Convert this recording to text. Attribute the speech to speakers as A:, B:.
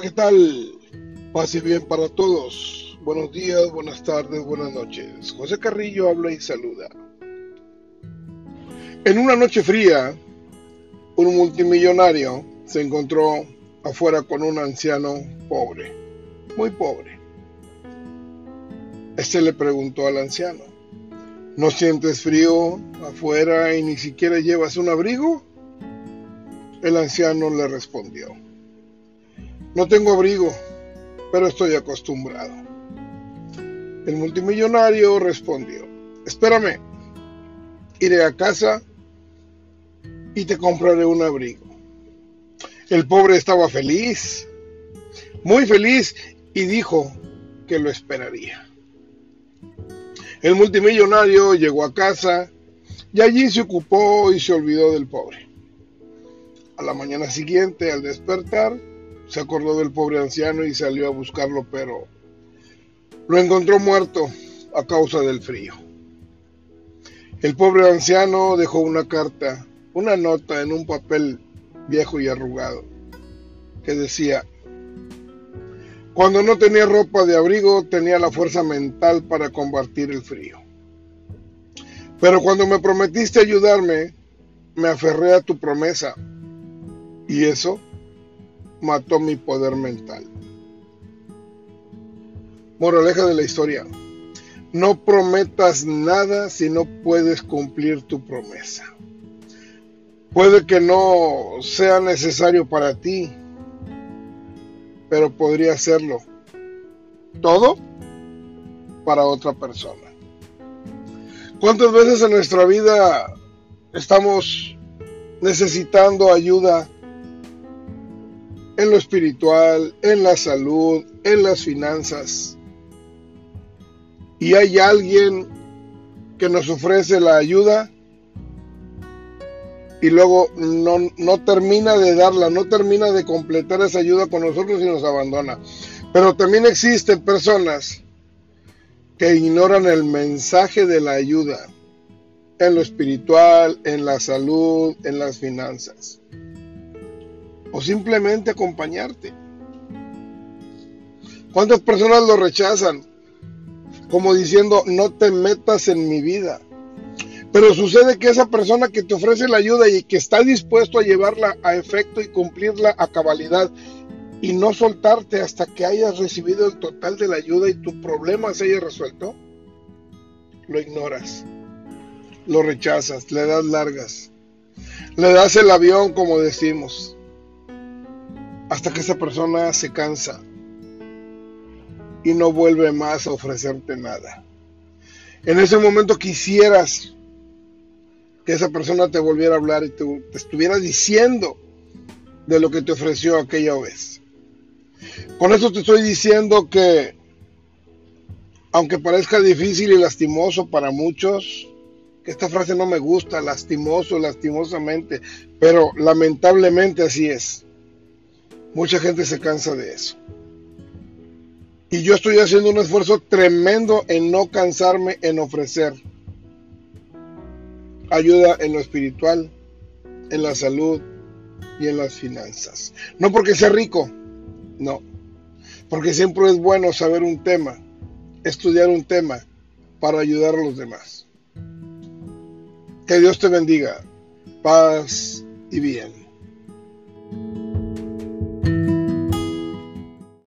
A: ¿qué tal? Pase bien para todos. Buenos días, buenas tardes, buenas noches. José Carrillo habla y saluda. En una noche fría, un multimillonario se encontró afuera con un anciano pobre, muy pobre. Este le preguntó al anciano, ¿no sientes frío afuera y ni siquiera llevas un abrigo? El anciano le respondió, no tengo abrigo, pero estoy acostumbrado. El multimillonario respondió, espérame, iré a casa y te compraré un abrigo. El pobre estaba feliz, muy feliz, y dijo que lo esperaría. El multimillonario llegó a casa y allí se ocupó y se olvidó del pobre. A la mañana siguiente, al despertar, se acordó del pobre anciano y salió a buscarlo, pero lo encontró muerto a causa del frío. El pobre anciano dejó una carta, una nota en un papel viejo y arrugado, que decía, cuando no tenía ropa de abrigo tenía la fuerza mental para combatir el frío. Pero cuando me prometiste ayudarme, me aferré a tu promesa. Y eso mató mi poder mental. Moraleja de la historia. No prometas nada si no puedes cumplir tu promesa. Puede que no sea necesario para ti, pero podría serlo. Todo para otra persona. ¿Cuántas veces en nuestra vida estamos necesitando ayuda en lo espiritual, en la salud, en las finanzas. Y hay alguien que nos ofrece la ayuda y luego no, no, termina de darla, no termina de completar esa ayuda con nosotros y nos abandona. Pero también existen personas que ignoran el mensaje de la ayuda en lo espiritual, en la salud, en las finanzas o simplemente acompañarte. ¿Cuántas personas lo rechazan? Como diciendo, no te metas en mi vida. Pero sucede que esa persona que te ofrece la ayuda y que está dispuesto a llevarla a efecto y cumplirla a cabalidad y no soltarte hasta que hayas recibido el total de la ayuda y tu problema se haya resuelto, lo ignoras, lo rechazas, le das largas, le das el avión como decimos hasta que esa persona se cansa y no vuelve más a ofrecerte nada. En ese momento quisieras que esa persona te volviera a hablar y te, estuviera diciendo de lo que te ofreció aquella vez. Con eso te estoy diciendo que, aunque parezca difícil y lastimoso para muchos, esta frase no me gusta, lastimoso, lastimosamente, pero lamentablemente así es. Mucha gente se cansa de eso. Y yo estoy haciendo un esfuerzo tremendo en no cansarme en ofrecer ayuda en lo espiritual, en la salud y en las finanzas. No porque sea rico, no. Porque siempre es bueno saber un tema, estudiar un tema para ayudar a los demás. Que Dios te bendiga. Paz y bien.